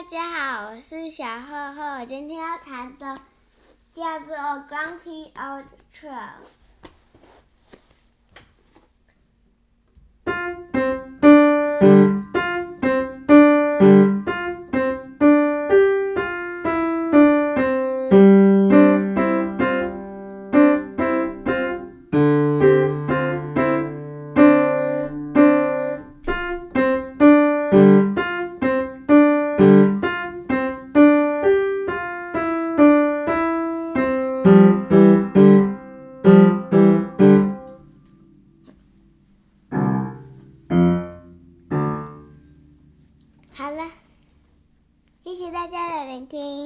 大家好，我是小赫赫，今天要弹的叫做《Grumpy Old Troll》。好了谢谢大家的聆听。